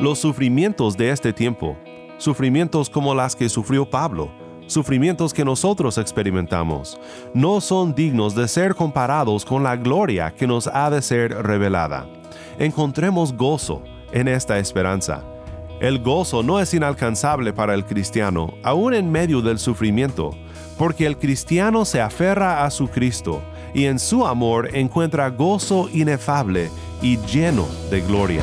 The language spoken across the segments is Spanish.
Los sufrimientos de este tiempo, sufrimientos como las que sufrió Pablo, sufrimientos que nosotros experimentamos, no son dignos de ser comparados con la gloria que nos ha de ser revelada. Encontremos gozo en esta esperanza. El gozo no es inalcanzable para el cristiano, aún en medio del sufrimiento, porque el cristiano se aferra a su Cristo y en su amor encuentra gozo inefable y lleno de gloria.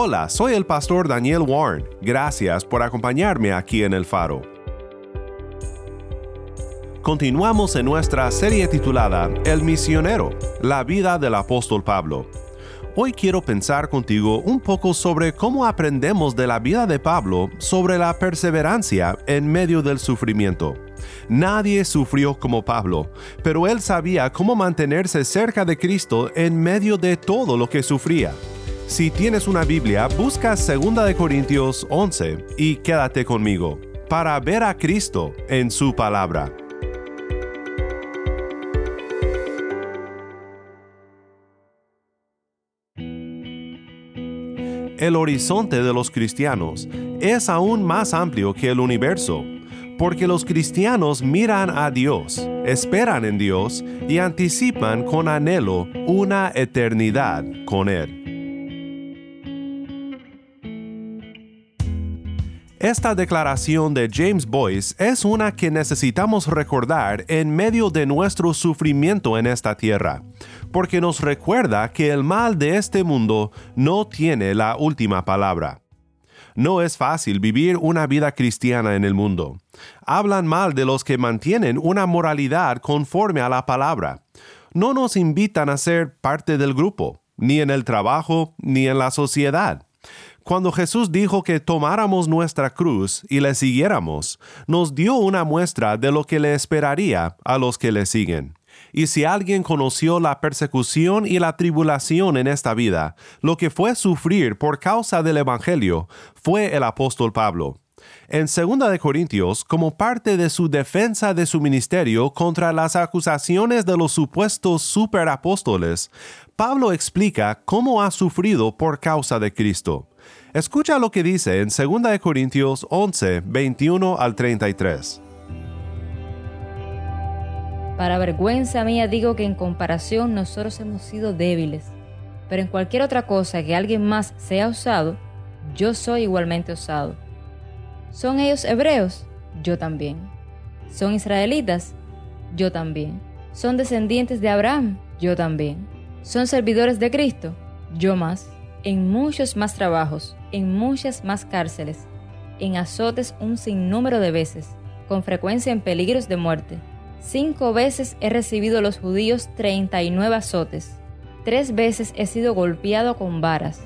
Hola, soy el pastor Daniel Warren. Gracias por acompañarme aquí en El Faro. Continuamos en nuestra serie titulada El misionero, la vida del apóstol Pablo. Hoy quiero pensar contigo un poco sobre cómo aprendemos de la vida de Pablo sobre la perseverancia en medio del sufrimiento. Nadie sufrió como Pablo, pero él sabía cómo mantenerse cerca de Cristo en medio de todo lo que sufría. Si tienes una Biblia, busca 2 Corintios 11 y quédate conmigo para ver a Cristo en su palabra. El horizonte de los cristianos es aún más amplio que el universo, porque los cristianos miran a Dios, esperan en Dios y anticipan con anhelo una eternidad con Él. Esta declaración de James Boyce es una que necesitamos recordar en medio de nuestro sufrimiento en esta tierra, porque nos recuerda que el mal de este mundo no tiene la última palabra. No es fácil vivir una vida cristiana en el mundo. Hablan mal de los que mantienen una moralidad conforme a la palabra. No nos invitan a ser parte del grupo, ni en el trabajo, ni en la sociedad. Cuando Jesús dijo que tomáramos nuestra cruz y le siguiéramos, nos dio una muestra de lo que le esperaría a los que le siguen. Y si alguien conoció la persecución y la tribulación en esta vida, lo que fue sufrir por causa del Evangelio, fue el apóstol Pablo. En 2 de Corintios, como parte de su defensa de su ministerio contra las acusaciones de los supuestos superapóstoles, Pablo explica cómo ha sufrido por causa de Cristo. Escucha lo que dice en 2 Corintios 11, 21 al 33. Para vergüenza mía digo que en comparación nosotros hemos sido débiles, pero en cualquier otra cosa que alguien más sea osado, yo soy igualmente osado. ¿Son ellos hebreos? Yo también. ¿Son israelitas? Yo también. ¿Son descendientes de Abraham? Yo también. ¿Son servidores de Cristo? Yo más. En muchos más trabajos, en muchas más cárceles, en azotes un sinnúmero de veces, con frecuencia en peligros de muerte. Cinco veces he recibido los judíos treinta y nueve azotes. Tres veces he sido golpeado con varas.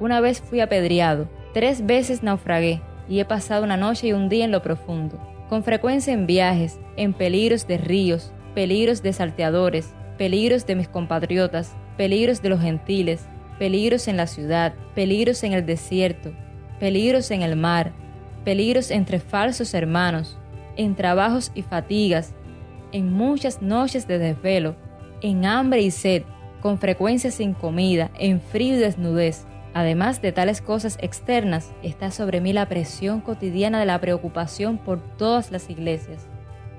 Una vez fui apedreado. Tres veces naufragué y he pasado una noche y un día en lo profundo. Con frecuencia en viajes, en peligros de ríos, peligros de salteadores, peligros de mis compatriotas, peligros de los gentiles, peligros en la ciudad, peligros en el desierto, peligros en el mar, peligros entre falsos hermanos, en trabajos y fatigas, en muchas noches de desvelo, en hambre y sed, con frecuencia sin comida, en frío y desnudez. Además de tales cosas externas, está sobre mí la presión cotidiana de la preocupación por todas las iglesias.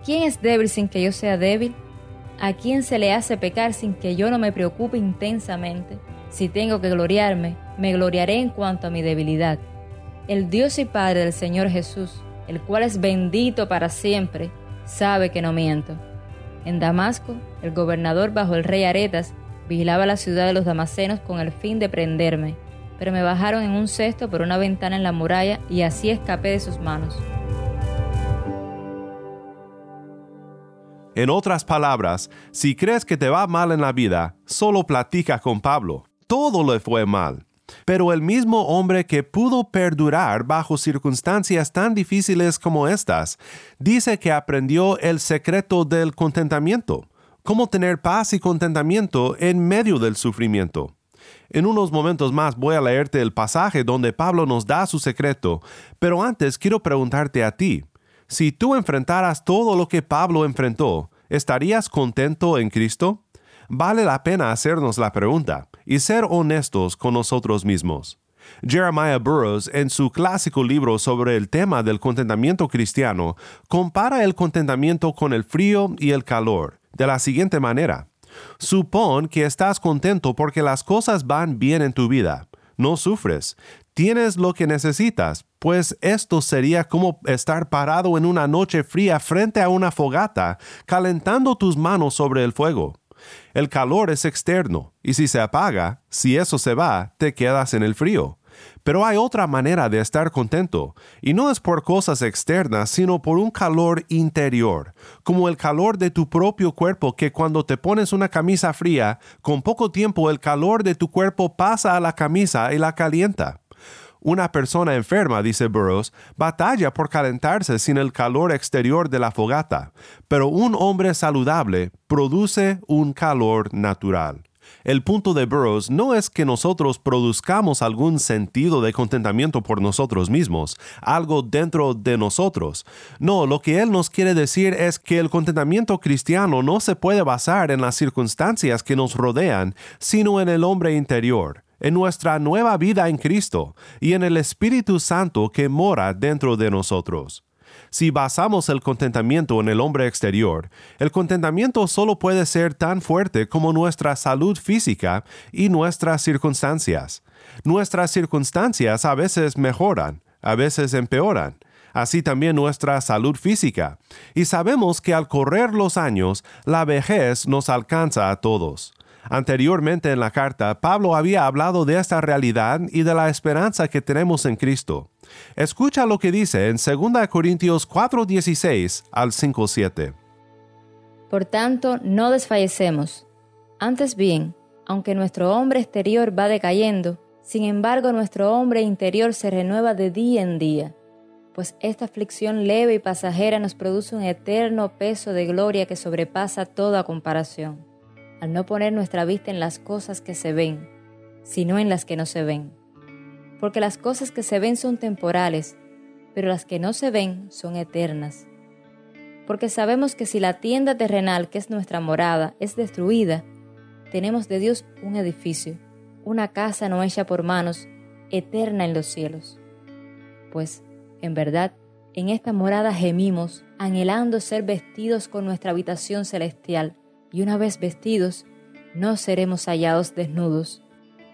¿Quién es débil sin que yo sea débil? ¿A quién se le hace pecar sin que yo no me preocupe intensamente? Si tengo que gloriarme, me gloriaré en cuanto a mi debilidad. El Dios y Padre del Señor Jesús, el cual es bendito para siempre, sabe que no miento. En Damasco, el gobernador bajo el rey Aretas vigilaba la ciudad de los damasenos con el fin de prenderme. pero me bajaron en un cesto por una ventana en la muralla y así escapé de sus manos. En otras palabras, si crees que te va mal en la vida, solo platica con Pablo. Todo le fue mal. Pero el mismo hombre que pudo perdurar bajo circunstancias tan difíciles como estas, dice que aprendió el secreto del contentamiento, cómo tener paz y contentamiento en medio del sufrimiento. En unos momentos más voy a leerte el pasaje donde Pablo nos da su secreto, pero antes quiero preguntarte a ti, si tú enfrentaras todo lo que Pablo enfrentó, ¿estarías contento en Cristo? Vale la pena hacernos la pregunta y ser honestos con nosotros mismos. Jeremiah Burroughs, en su clásico libro sobre el tema del contentamiento cristiano, compara el contentamiento con el frío y el calor, de la siguiente manera. Supón que estás contento porque las cosas van bien en tu vida. No sufres. Tienes lo que necesitas, pues esto sería como estar parado en una noche fría frente a una fogata, calentando tus manos sobre el fuego. El calor es externo, y si se apaga, si eso se va, te quedas en el frío. Pero hay otra manera de estar contento, y no es por cosas externas, sino por un calor interior, como el calor de tu propio cuerpo que cuando te pones una camisa fría, con poco tiempo el calor de tu cuerpo pasa a la camisa y la calienta. Una persona enferma, dice Burroughs, batalla por calentarse sin el calor exterior de la fogata, pero un hombre saludable produce un calor natural. El punto de Burroughs no es que nosotros produzcamos algún sentido de contentamiento por nosotros mismos, algo dentro de nosotros. No, lo que él nos quiere decir es que el contentamiento cristiano no se puede basar en las circunstancias que nos rodean, sino en el hombre interior en nuestra nueva vida en Cristo y en el Espíritu Santo que mora dentro de nosotros. Si basamos el contentamiento en el hombre exterior, el contentamiento solo puede ser tan fuerte como nuestra salud física y nuestras circunstancias. Nuestras circunstancias a veces mejoran, a veces empeoran, así también nuestra salud física. Y sabemos que al correr los años, la vejez nos alcanza a todos. Anteriormente en la carta, Pablo había hablado de esta realidad y de la esperanza que tenemos en Cristo. Escucha lo que dice en 2 Corintios 4:16 al 5:7. Por tanto, no desfallecemos. Antes bien, aunque nuestro hombre exterior va decayendo, sin embargo nuestro hombre interior se renueva de día en día, pues esta aflicción leve y pasajera nos produce un eterno peso de gloria que sobrepasa toda comparación al no poner nuestra vista en las cosas que se ven, sino en las que no se ven. Porque las cosas que se ven son temporales, pero las que no se ven son eternas. Porque sabemos que si la tienda terrenal, que es nuestra morada, es destruida, tenemos de Dios un edificio, una casa no hecha por manos, eterna en los cielos. Pues, en verdad, en esta morada gemimos, anhelando ser vestidos con nuestra habitación celestial y una vez vestidos, no seremos hallados desnudos,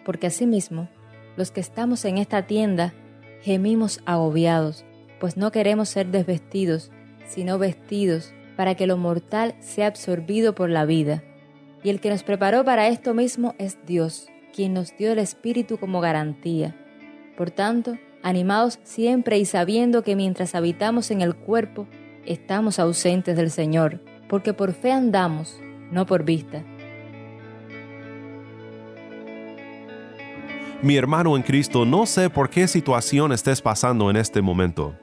porque asimismo, los que estamos en esta tienda gemimos agobiados, pues no queremos ser desvestidos, sino vestidos, para que lo mortal sea absorbido por la vida. Y el que nos preparó para esto mismo es Dios, quien nos dio el Espíritu como garantía. Por tanto, animados siempre y sabiendo que mientras habitamos en el cuerpo, estamos ausentes del Señor, porque por fe andamos, no por vista. Mi hermano en Cristo, no sé por qué situación estés pasando en este momento.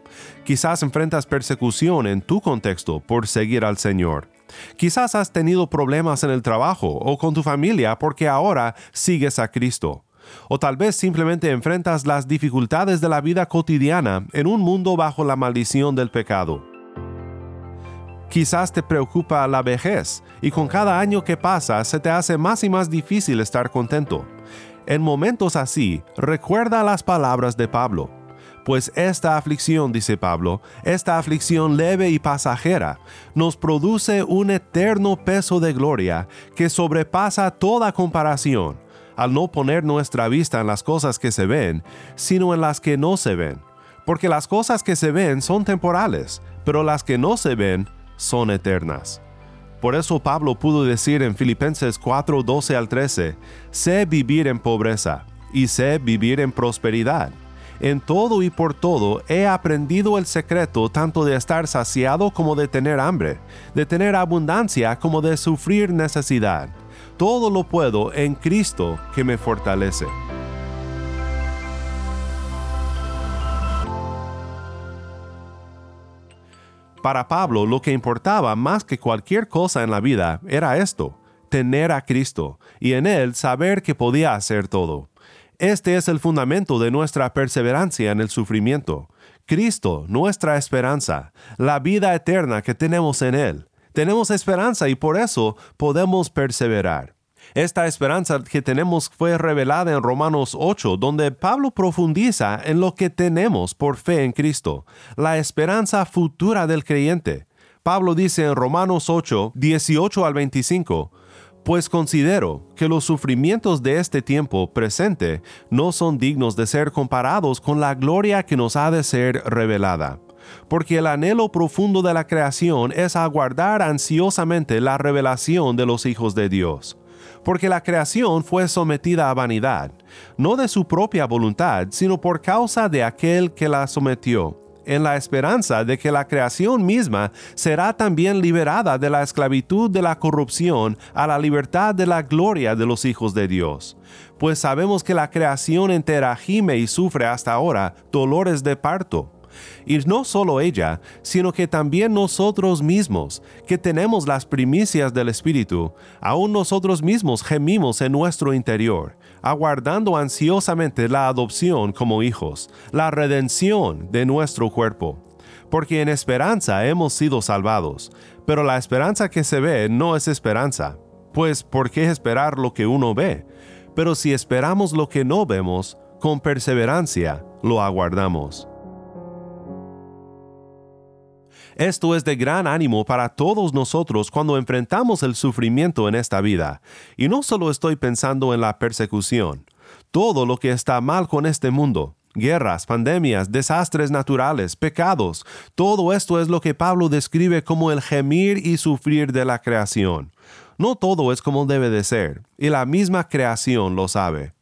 Quizás enfrentas persecución en tu contexto por seguir al Señor. Quizás has tenido problemas en el trabajo o con tu familia porque ahora sigues a Cristo. O tal vez simplemente enfrentas las dificultades de la vida cotidiana en un mundo bajo la maldición del pecado. Quizás te preocupa la vejez y con cada año que pasa se te hace más y más difícil estar contento. En momentos así, recuerda las palabras de Pablo. Pues esta aflicción, dice Pablo, esta aflicción leve y pasajera, nos produce un eterno peso de gloria que sobrepasa toda comparación, al no poner nuestra vista en las cosas que se ven, sino en las que no se ven. Porque las cosas que se ven son temporales, pero las que no se ven son eternas. Por eso Pablo pudo decir en Filipenses 4, 12 al 13, sé vivir en pobreza, y sé vivir en prosperidad. En todo y por todo he aprendido el secreto tanto de estar saciado como de tener hambre, de tener abundancia como de sufrir necesidad. Todo lo puedo en Cristo que me fortalece. Para Pablo lo que importaba más que cualquier cosa en la vida era esto, tener a Cristo y en Él saber que podía hacer todo. Este es el fundamento de nuestra perseverancia en el sufrimiento. Cristo, nuestra esperanza, la vida eterna que tenemos en Él. Tenemos esperanza y por eso podemos perseverar. Esta esperanza que tenemos fue revelada en Romanos 8, donde Pablo profundiza en lo que tenemos por fe en Cristo, la esperanza futura del creyente. Pablo dice en Romanos 8, 18 al 25, pues considero que los sufrimientos de este tiempo presente no son dignos de ser comparados con la gloria que nos ha de ser revelada. Porque el anhelo profundo de la creación es aguardar ansiosamente la revelación de los hijos de Dios porque la creación fue sometida a vanidad, no de su propia voluntad, sino por causa de aquel que la sometió, en la esperanza de que la creación misma será también liberada de la esclavitud de la corrupción a la libertad de la gloria de los hijos de Dios. Pues sabemos que la creación entera gime y sufre hasta ahora dolores de parto y no solo ella, sino que también nosotros mismos, que tenemos las primicias del Espíritu, aún nosotros mismos gemimos en nuestro interior, aguardando ansiosamente la adopción como hijos, la redención de nuestro cuerpo. Porque en esperanza hemos sido salvados, pero la esperanza que se ve no es esperanza. Pues, ¿por qué esperar lo que uno ve? Pero si esperamos lo que no vemos, con perseverancia lo aguardamos. Esto es de gran ánimo para todos nosotros cuando enfrentamos el sufrimiento en esta vida. Y no solo estoy pensando en la persecución, todo lo que está mal con este mundo, guerras, pandemias, desastres naturales, pecados, todo esto es lo que Pablo describe como el gemir y sufrir de la creación. No todo es como debe de ser, y la misma creación lo sabe.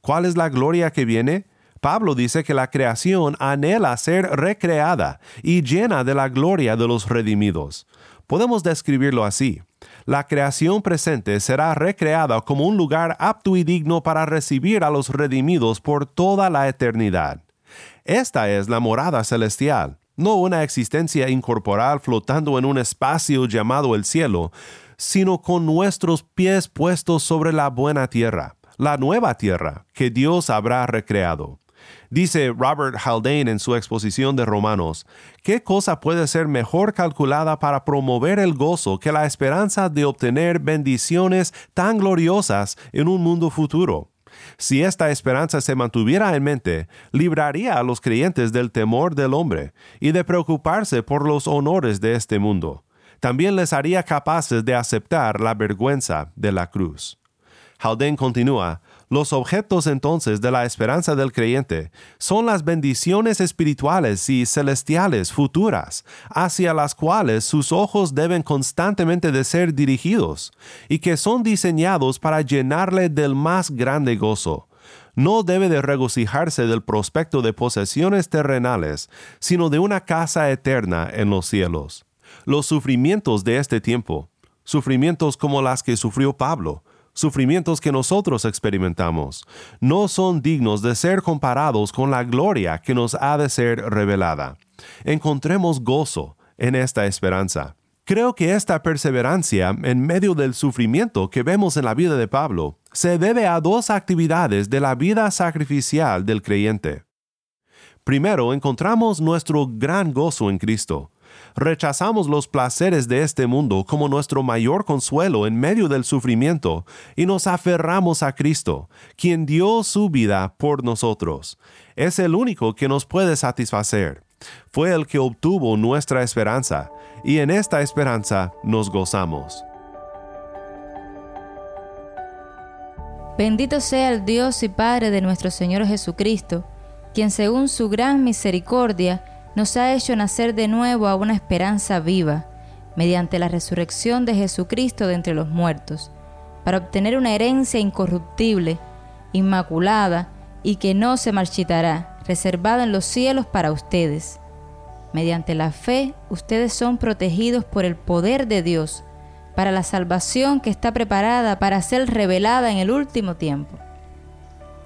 ¿Cuál es la gloria que viene? Pablo dice que la creación anhela ser recreada y llena de la gloria de los redimidos. Podemos describirlo así. La creación presente será recreada como un lugar apto y digno para recibir a los redimidos por toda la eternidad. Esta es la morada celestial, no una existencia incorporal flotando en un espacio llamado el cielo, sino con nuestros pies puestos sobre la buena tierra, la nueva tierra que Dios habrá recreado. Dice Robert Haldane en su exposición de Romanos, ¿qué cosa puede ser mejor calculada para promover el gozo que la esperanza de obtener bendiciones tan gloriosas en un mundo futuro? Si esta esperanza se mantuviera en mente, libraría a los creyentes del temor del hombre y de preocuparse por los honores de este mundo. También les haría capaces de aceptar la vergüenza de la cruz. Haldane continúa, los objetos entonces de la esperanza del creyente son las bendiciones espirituales y celestiales futuras, hacia las cuales sus ojos deben constantemente de ser dirigidos, y que son diseñados para llenarle del más grande gozo. No debe de regocijarse del prospecto de posesiones terrenales, sino de una casa eterna en los cielos. Los sufrimientos de este tiempo, sufrimientos como las que sufrió Pablo, sufrimientos que nosotros experimentamos, no son dignos de ser comparados con la gloria que nos ha de ser revelada. Encontremos gozo en esta esperanza. Creo que esta perseverancia en medio del sufrimiento que vemos en la vida de Pablo se debe a dos actividades de la vida sacrificial del creyente. Primero, encontramos nuestro gran gozo en Cristo. Rechazamos los placeres de este mundo como nuestro mayor consuelo en medio del sufrimiento y nos aferramos a Cristo, quien dio su vida por nosotros. Es el único que nos puede satisfacer. Fue el que obtuvo nuestra esperanza, y en esta esperanza nos gozamos. Bendito sea el Dios y Padre de nuestro Señor Jesucristo, quien según su gran misericordia, nos ha hecho nacer de nuevo a una esperanza viva, mediante la resurrección de Jesucristo de entre los muertos, para obtener una herencia incorruptible, inmaculada y que no se marchitará, reservada en los cielos para ustedes. Mediante la fe, ustedes son protegidos por el poder de Dios para la salvación que está preparada para ser revelada en el último tiempo.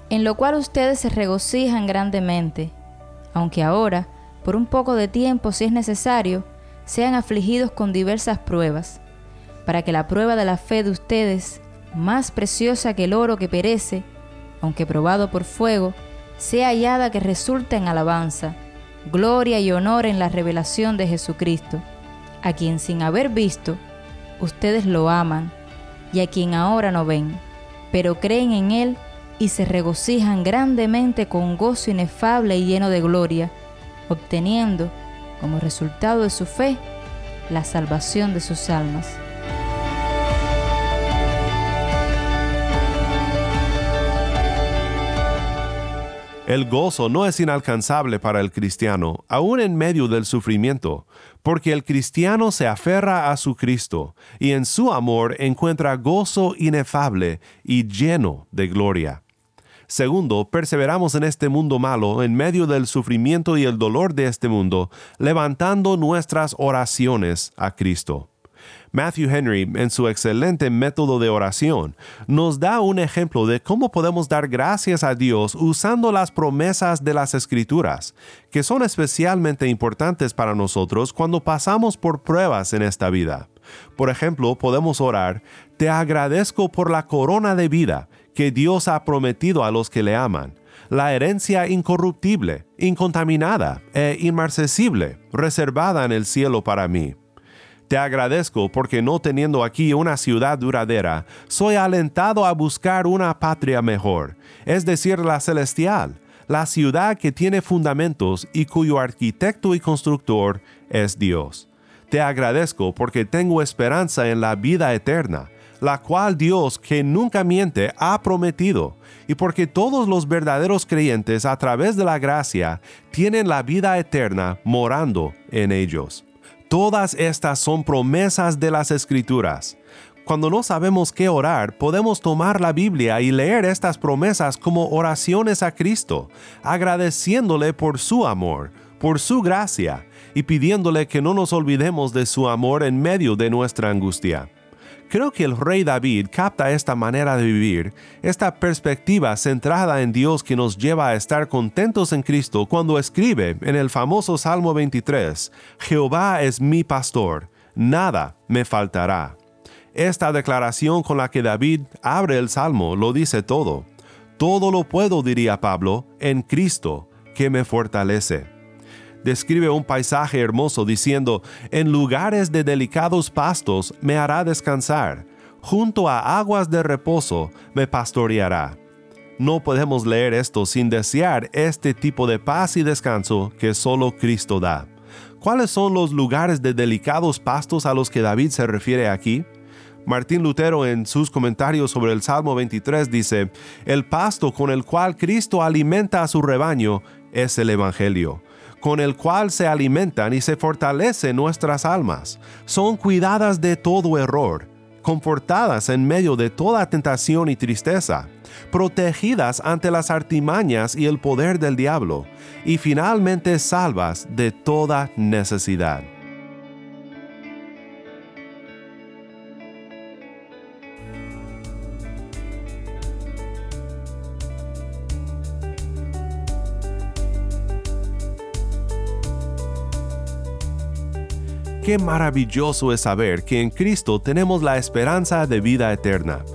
En lo cual ustedes se regocijan grandemente, aunque ahora, por un poco de tiempo si es necesario, sean afligidos con diversas pruebas, para que la prueba de la fe de ustedes, más preciosa que el oro que perece, aunque probado por fuego, sea hallada que resulte en alabanza, gloria y honor en la revelación de Jesucristo, a quien sin haber visto, ustedes lo aman, y a quien ahora no ven, pero creen en Él y se regocijan grandemente con gozo inefable y lleno de gloria, obteniendo, como resultado de su fe, la salvación de sus almas. El gozo no es inalcanzable para el cristiano, aún en medio del sufrimiento, porque el cristiano se aferra a su Cristo y en su amor encuentra gozo inefable y lleno de gloria. Segundo, perseveramos en este mundo malo en medio del sufrimiento y el dolor de este mundo, levantando nuestras oraciones a Cristo. Matthew Henry, en su excelente método de oración, nos da un ejemplo de cómo podemos dar gracias a Dios usando las promesas de las Escrituras, que son especialmente importantes para nosotros cuando pasamos por pruebas en esta vida. Por ejemplo, podemos orar, Te agradezco por la corona de vida que Dios ha prometido a los que le aman la herencia incorruptible, incontaminada e inmarcesible, reservada en el cielo para mí. Te agradezco porque no teniendo aquí una ciudad duradera, soy alentado a buscar una patria mejor, es decir, la celestial, la ciudad que tiene fundamentos y cuyo arquitecto y constructor es Dios. Te agradezco porque tengo esperanza en la vida eterna, la cual Dios, que nunca miente, ha prometido, y porque todos los verdaderos creyentes a través de la gracia tienen la vida eterna morando en ellos. Todas estas son promesas de las escrituras. Cuando no sabemos qué orar, podemos tomar la Biblia y leer estas promesas como oraciones a Cristo, agradeciéndole por su amor, por su gracia, y pidiéndole que no nos olvidemos de su amor en medio de nuestra angustia. Creo que el rey David capta esta manera de vivir, esta perspectiva centrada en Dios que nos lleva a estar contentos en Cristo cuando escribe en el famoso Salmo 23, Jehová es mi pastor, nada me faltará. Esta declaración con la que David abre el Salmo lo dice todo. Todo lo puedo, diría Pablo, en Cristo, que me fortalece describe un paisaje hermoso diciendo, en lugares de delicados pastos me hará descansar, junto a aguas de reposo me pastoreará. No podemos leer esto sin desear este tipo de paz y descanso que solo Cristo da. ¿Cuáles son los lugares de delicados pastos a los que David se refiere aquí? Martín Lutero en sus comentarios sobre el Salmo 23 dice, El pasto con el cual Cristo alimenta a su rebaño es el Evangelio con el cual se alimentan y se fortalecen nuestras almas. Son cuidadas de todo error, confortadas en medio de toda tentación y tristeza, protegidas ante las artimañas y el poder del diablo, y finalmente salvas de toda necesidad. Qué maravilloso es saber que en Cristo tenemos la esperanza de vida eterna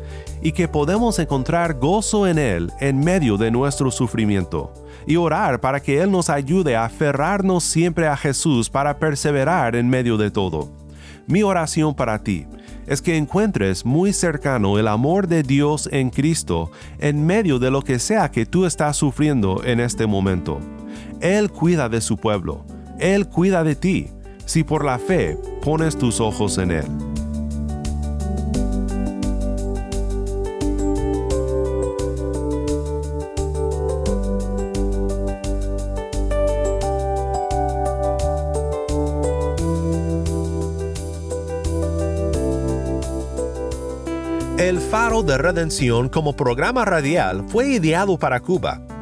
y que podemos encontrar gozo en Él en medio de nuestro sufrimiento y orar para que Él nos ayude a aferrarnos siempre a Jesús para perseverar en medio de todo. Mi oración para ti es que encuentres muy cercano el amor de Dios en Cristo en medio de lo que sea que tú estás sufriendo en este momento. Él cuida de su pueblo, Él cuida de ti si por la fe pones tus ojos en Él. El Faro de Redención como programa radial fue ideado para Cuba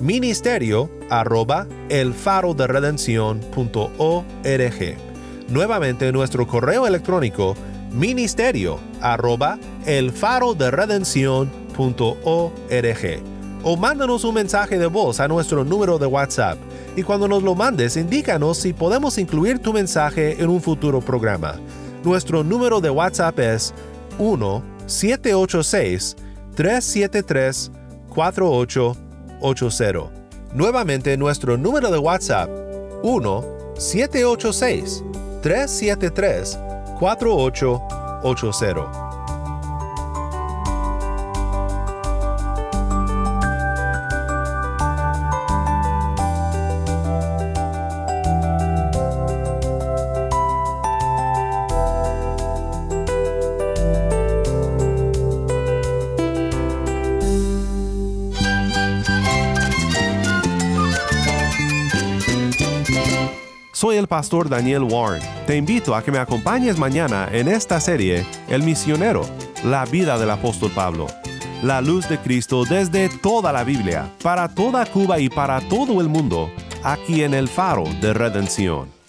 ministerio arroba el Nuevamente nuestro correo electrónico ministerio arroba el faro de o mándanos un mensaje de voz a nuestro número de WhatsApp. Y cuando nos lo mandes indícanos si podemos incluir tu mensaje en un futuro programa. Nuestro número de WhatsApp es 1-786-373-4880. Nuevamente nuestro número de WhatsApp 1-786-373-4880. El pastor Daniel Warren. Te invito a que me acompañes mañana en esta serie El misionero, la vida del apóstol Pablo. La luz de Cristo desde toda la Biblia, para toda Cuba y para todo el mundo, aquí en el faro de redención.